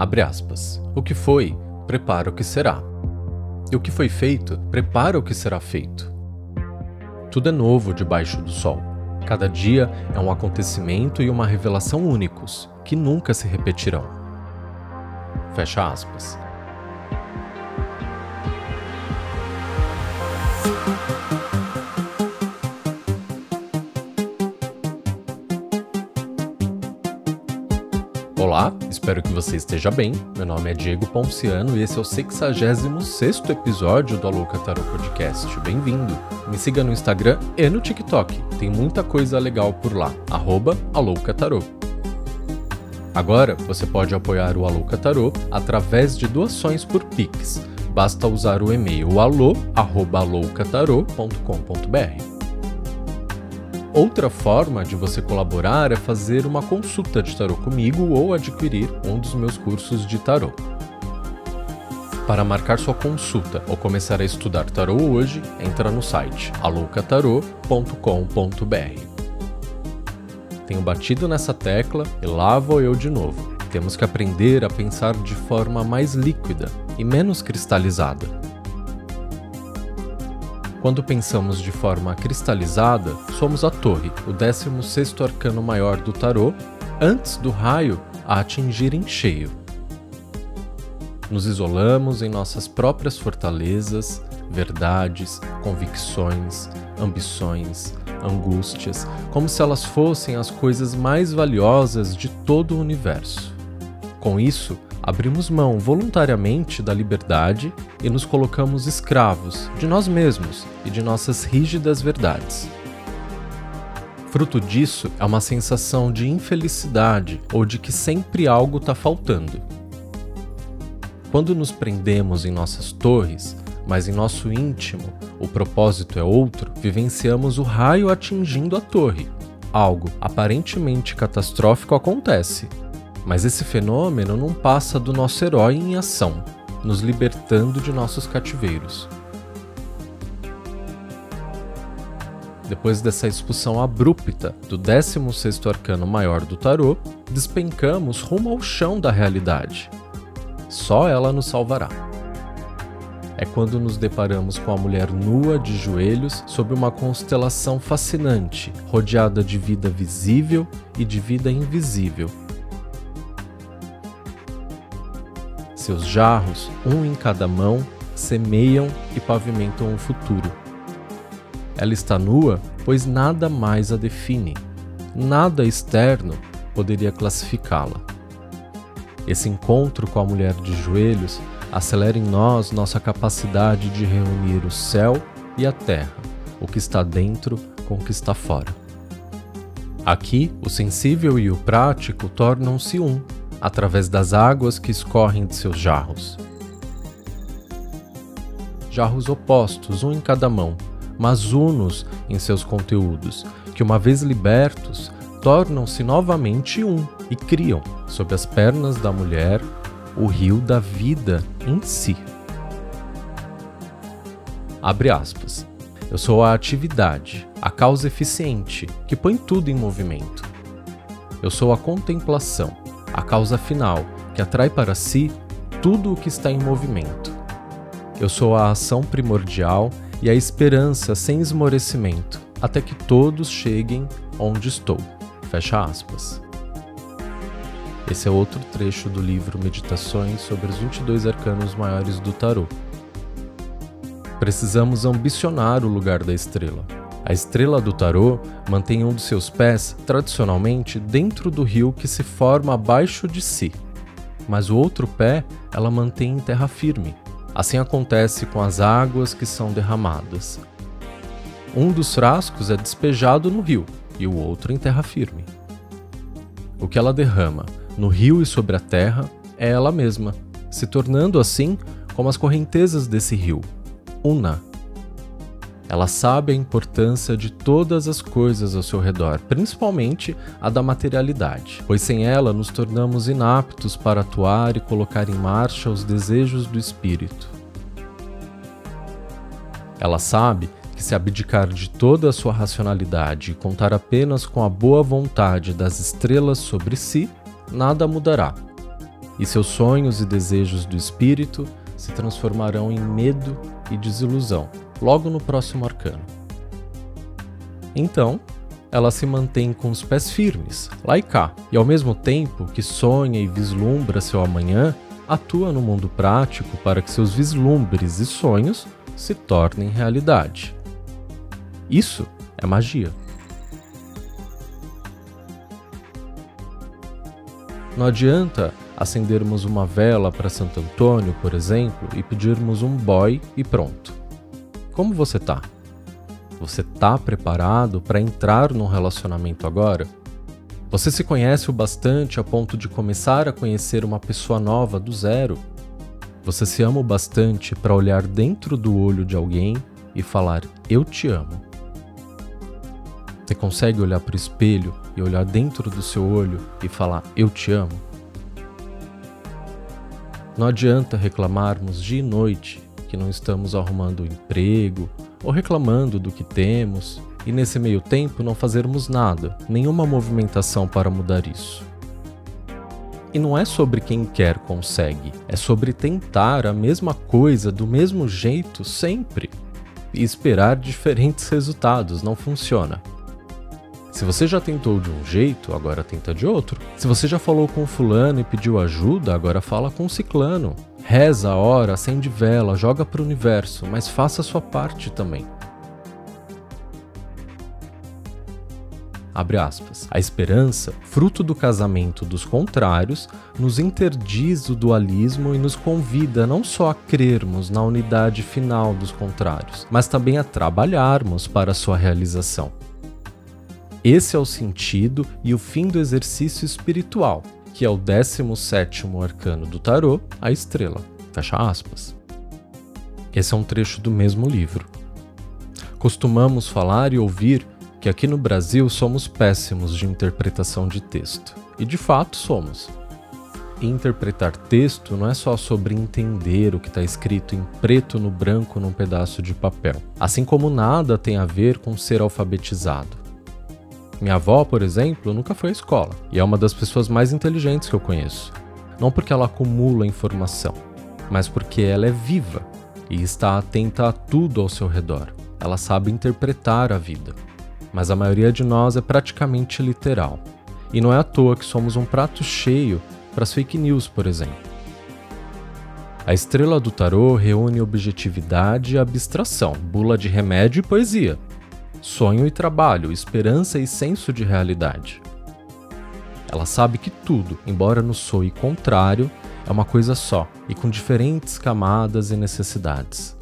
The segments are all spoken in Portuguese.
Abre aspas. O que foi, prepara o que será. E o que foi feito, prepara o que será feito. Tudo é novo debaixo do sol. Cada dia é um acontecimento e uma revelação únicos, que nunca se repetirão. Fecha aspas. Olá, espero que você esteja bem. Meu nome é Diego Ponciano e esse é o 66 episódio do Alouca Tarot Podcast. Bem-vindo! Me siga no Instagram e no TikTok, tem muita coisa legal por lá. Arroba Tarot. Agora você pode apoiar o Alouca Tarot através de doações por Pix. Basta usar o e-mail alô@aloucatarot.com.br. Outra forma de você colaborar é fazer uma consulta de tarô comigo ou adquirir um dos meus cursos de tarô. Para marcar sua consulta ou começar a estudar tarô hoje, entra no site aloucatarô.com.br. Tenho batido nessa tecla e lá vou eu de novo. Temos que aprender a pensar de forma mais líquida e menos cristalizada. Quando pensamos de forma cristalizada, somos a torre, o 16º arcano maior do tarô, antes do raio a atingir em cheio. Nos isolamos em nossas próprias fortalezas, verdades, convicções, ambições, angústias, como se elas fossem as coisas mais valiosas de todo o universo. Com isso, abrimos mão voluntariamente da liberdade e nos colocamos escravos de nós mesmos e de nossas rígidas verdades. Fruto disso é uma sensação de infelicidade ou de que sempre algo está faltando. Quando nos prendemos em nossas torres, mas em nosso íntimo o propósito é outro, vivenciamos o raio atingindo a torre. Algo aparentemente catastrófico acontece, mas esse fenômeno não passa do nosso herói em ação, nos libertando de nossos cativeiros. Depois dessa expulsão abrupta do 16º arcano maior do tarô, despencamos rumo ao chão da realidade. Só ela nos salvará. É quando nos deparamos com a mulher nua de joelhos sob uma constelação fascinante, rodeada de vida visível e de vida invisível, Seus jarros, um em cada mão, semeiam e pavimentam o futuro. Ela está nua, pois nada mais a define. Nada externo poderia classificá-la. Esse encontro com a mulher de joelhos acelera em nós nossa capacidade de reunir o céu e a terra, o que está dentro com o que está fora. Aqui, o sensível e o prático tornam-se um, através das águas que escorrem de seus jarros. Jarros opostos, um em cada mão, mas unos em seus conteúdos, que uma vez libertos, tornam-se novamente um e criam, sob as pernas da mulher, o rio da vida em si. Abre aspas. Eu sou a atividade, a causa eficiente, que põe tudo em movimento. Eu sou a contemplação, a causa final, que atrai para si tudo o que está em movimento. Eu sou a ação primordial e a esperança sem esmorecimento, até que todos cheguem onde estou. Fecha aspas. Esse é outro trecho do livro Meditações sobre os 22 arcanos maiores do tarô. Precisamos ambicionar o lugar da estrela, a estrela do tarô mantém um dos seus pés, tradicionalmente, dentro do rio que se forma abaixo de si, mas o outro pé ela mantém em terra firme. Assim acontece com as águas que são derramadas. Um dos frascos é despejado no rio e o outro em terra firme. O que ela derrama no rio e sobre a terra é ela mesma, se tornando assim como as correntezas desse rio, una ela sabe a importância de todas as coisas ao seu redor, principalmente a da materialidade, pois sem ela nos tornamos inaptos para atuar e colocar em marcha os desejos do espírito. Ela sabe que se abdicar de toda a sua racionalidade e contar apenas com a boa vontade das estrelas sobre si, nada mudará. e seus sonhos e desejos do espírito se transformarão em medo e desilusão, logo no próximo arcano. Então, ela se mantém com os pés firmes, lá e cá, e ao mesmo tempo que sonha e vislumbra seu amanhã, atua no mundo prático para que seus vislumbres e sonhos se tornem realidade. Isso é magia. Não adianta acendermos uma vela para Santo Antônio, por exemplo, e pedirmos um boy e pronto. Como você tá? Você tá preparado para entrar num relacionamento agora? Você se conhece o bastante a ponto de começar a conhecer uma pessoa nova do zero? Você se ama o bastante para olhar dentro do olho de alguém e falar: Eu te amo. Você consegue olhar para o espelho e olhar dentro do seu olho e falar: Eu te amo? Não adianta reclamarmos dia e noite que não estamos arrumando um emprego ou reclamando do que temos e nesse meio tempo não fazermos nada, nenhuma movimentação para mudar isso. E não é sobre quem quer consegue, é sobre tentar a mesma coisa do mesmo jeito sempre. E esperar diferentes resultados não funciona. Se você já tentou de um jeito, agora tenta de outro. Se você já falou com fulano e pediu ajuda, agora fala com ciclano. Reza, ora, acende vela, joga para o universo, mas faça a sua parte também. Abre aspas. A esperança, fruto do casamento dos contrários, nos interdiz o dualismo e nos convida não só a crermos na unidade final dos contrários, mas também a trabalharmos para sua realização. Esse é o sentido e o fim do exercício espiritual, que é o 17º arcano do tarô, a estrela. Fecha aspas. Esse é um trecho do mesmo livro. Costumamos falar e ouvir que aqui no Brasil somos péssimos de interpretação de texto. E de fato somos. Interpretar texto não é só sobre entender o que está escrito em preto no branco num pedaço de papel. Assim como nada tem a ver com ser alfabetizado. Minha avó, por exemplo, nunca foi à escola e é uma das pessoas mais inteligentes que eu conheço. Não porque ela acumula informação, mas porque ela é viva e está atenta a tudo ao seu redor. Ela sabe interpretar a vida. Mas a maioria de nós é praticamente literal. E não é à toa que somos um prato cheio para as fake news, por exemplo. A estrela do tarô reúne objetividade e abstração, bula de remédio e poesia, sonho e trabalho, esperança e senso de realidade. Ela sabe que tudo, embora nos soe contrário, é uma coisa só e com diferentes camadas e necessidades.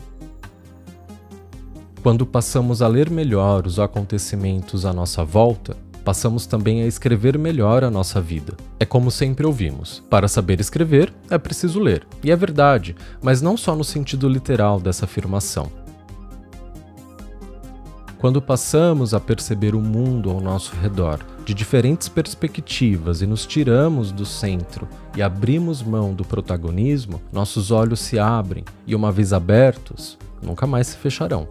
Quando passamos a ler melhor os acontecimentos à nossa volta, passamos também a escrever melhor a nossa vida. É como sempre ouvimos: para saber escrever, é preciso ler. E é verdade, mas não só no sentido literal dessa afirmação. Quando passamos a perceber o mundo ao nosso redor de diferentes perspectivas e nos tiramos do centro e abrimos mão do protagonismo, nossos olhos se abrem e, uma vez abertos, nunca mais se fecharão.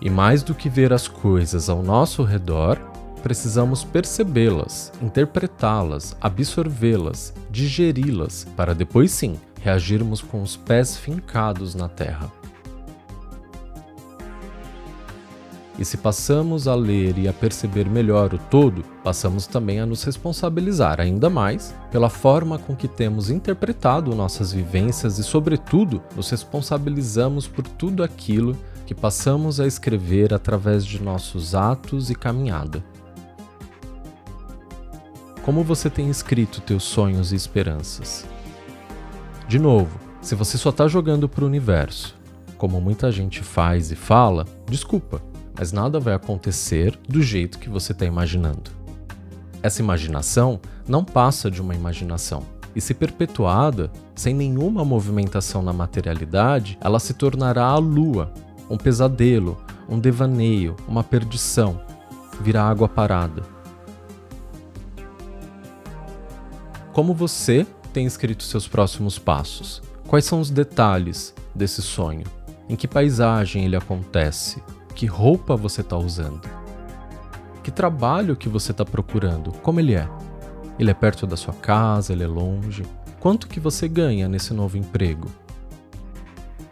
E mais do que ver as coisas ao nosso redor, precisamos percebê-las, interpretá-las, absorvê-las, digeri-las, para depois sim reagirmos com os pés fincados na terra. E se passamos a ler e a perceber melhor o todo, passamos também a nos responsabilizar ainda mais pela forma com que temos interpretado nossas vivências e, sobretudo, nos responsabilizamos por tudo aquilo que passamos a escrever através de nossos atos e caminhada. Como você tem escrito teus sonhos e esperanças? De novo, se você só está jogando para o universo, como muita gente faz e fala, desculpa mas nada vai acontecer do jeito que você está imaginando. Essa imaginação não passa de uma imaginação, e se perpetuada, sem nenhuma movimentação na materialidade, ela se tornará a lua, um pesadelo, um devaneio, uma perdição, virá água parada. Como você tem escrito seus próximos passos? Quais são os detalhes desse sonho? Em que paisagem ele acontece? Que roupa você está usando? Que trabalho que você está procurando? Como ele é? Ele é perto da sua casa, ele é longe. Quanto que você ganha nesse novo emprego?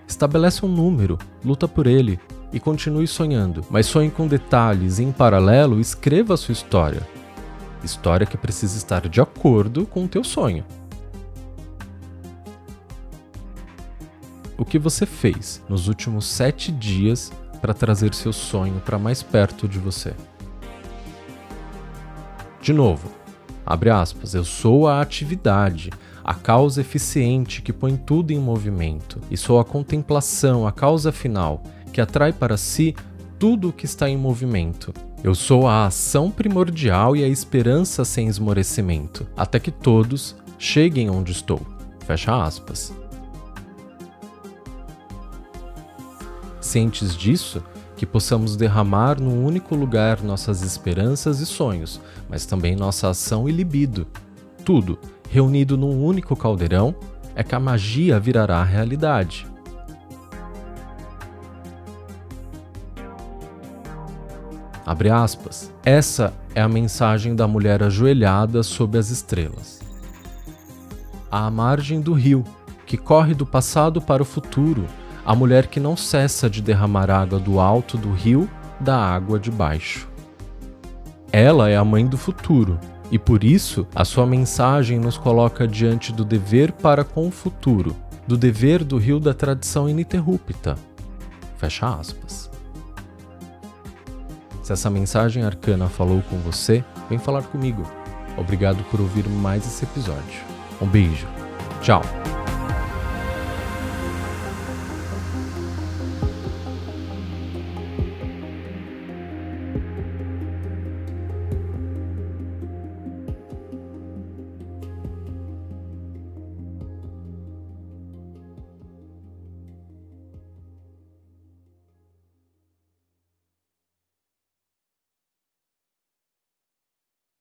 Estabelece um número, luta por ele e continue sonhando, mas sonhe com detalhes e em paralelo escreva a sua história. História que precisa estar de acordo com o teu sonho. O que você fez nos últimos sete dias para trazer seu sonho para mais perto de você? De novo, abre aspas, eu sou a atividade, a causa eficiente que põe tudo em movimento, e sou a contemplação, a causa final, que atrai para si tudo o que está em movimento. Eu sou a ação primordial e a esperança sem esmorecimento, até que todos cheguem onde estou. Fecha aspas. Cientes disso, que possamos derramar num único lugar nossas esperanças e sonhos, mas também nossa ação e libido. Tudo, reunido num único caldeirão, é que a magia virará realidade. Abre aspas. Essa é a mensagem da mulher ajoelhada sob as estrelas. À margem do rio, que corre do passado para o futuro, a mulher que não cessa de derramar água do alto do rio da água de baixo. Ela é a mãe do futuro, e por isso a sua mensagem nos coloca diante do dever para com o futuro, do dever do rio da tradição ininterrupta. Fecha aspas. Se essa mensagem arcana falou com você, vem falar comigo. Obrigado por ouvir mais esse episódio. Um beijo. Tchau.